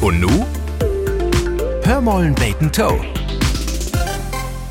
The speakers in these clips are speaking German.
Und nu? Hör mollen beten Toe.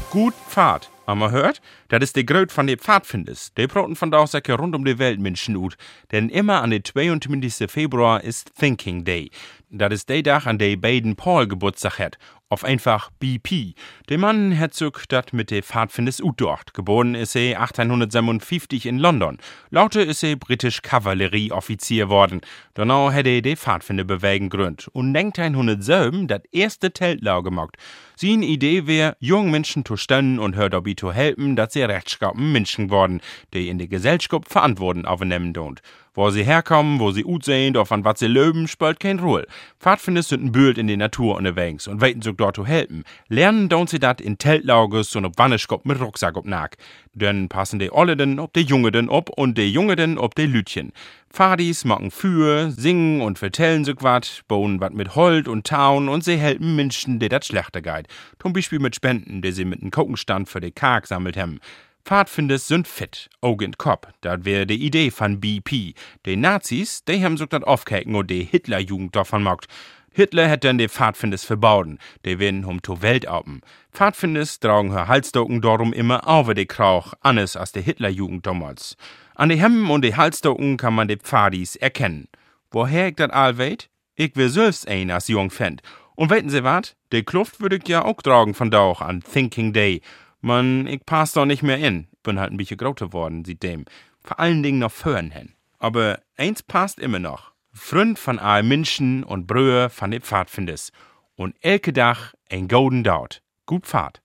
Gut Pfad. Aber hört, das ist der Gröt von den Pfadfinders. Die broten von da aus rund um die Welt Menschen ut. Denn immer an den 22. Februar ist Thinking Day. Das ist der Tag, an dem Baden Paul Geburtstag hat. Auf einfach BP. Der Mann sich dat mit de Pfadfinders utdocht. Geboren ist er 1857 in London. Laute ist er britisch Kavallerieoffizier worden. Danach hat er de Pfadfinderbewegung gründ. Und denkt ein Hunde selben dat erste Teltlau gemacht. Seine Idee wär, jungen Menschen zu stellen und hört dabei zu helfen, dass sie rechtschaffen Menschen worden, die in der Gesellschaft Verantwortung aufnehmen don't. Wo sie herkommen, wo sie ut sehen, auf an was sie löben, spielt kein Ruhe. Pfadfinder sind ein Bild in der Natur unterwegs und weiten sich dort zu helfen. Lernen don't sie dat in Teltlauges und ob Wanneschkopf mit Rucksack ob nach. Dann passen die Olleden ob die Jungeden ob und die Jungeden ob die Lütchen. Fadis machen für, singen und vertellen sich wat, bauen wat mit Holt und Taun und sie helfen Menschen, die dat schlechter geht. Zum Beispiel mit Spenden, die sie mit einem Kokenstand für die Karg sammelt haben. Pfadfinders sind fit, Auge in Kopf. Dat wär die Idee von BP. Die Nazis, die haben sich dat aufgehängt und die Hitlerjugend davon mockt. Hitler hat dann die Pfadfinders verbauden. Die werden um to Welt oben. Pfadfinders tragen her Halsdocken darum immer over die Krauch, anders als die Hitlerjugend damals. An die Hemden und die Halsdocken kann man die Pfadis erkennen. Woher ich dat all weet? Ich will selbst ein als jung fänd. Und wetten Sie wat? Die Kluft würde ich ja auch tragen von da auch an Thinking Day. Man, ich pass doch nicht mehr in. Bin halt ein bisschen grauter worden, sieht dem. Vor allen Dingen noch Föhren hin. Aber eins passt immer noch. Freund von all Menschen und Brühe von den Pfadfinders. Und elke Dach ein golden Daut. Gut Pfad.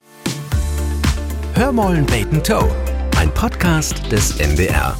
Hör mollen beten Toe. Ein Podcast des MDR.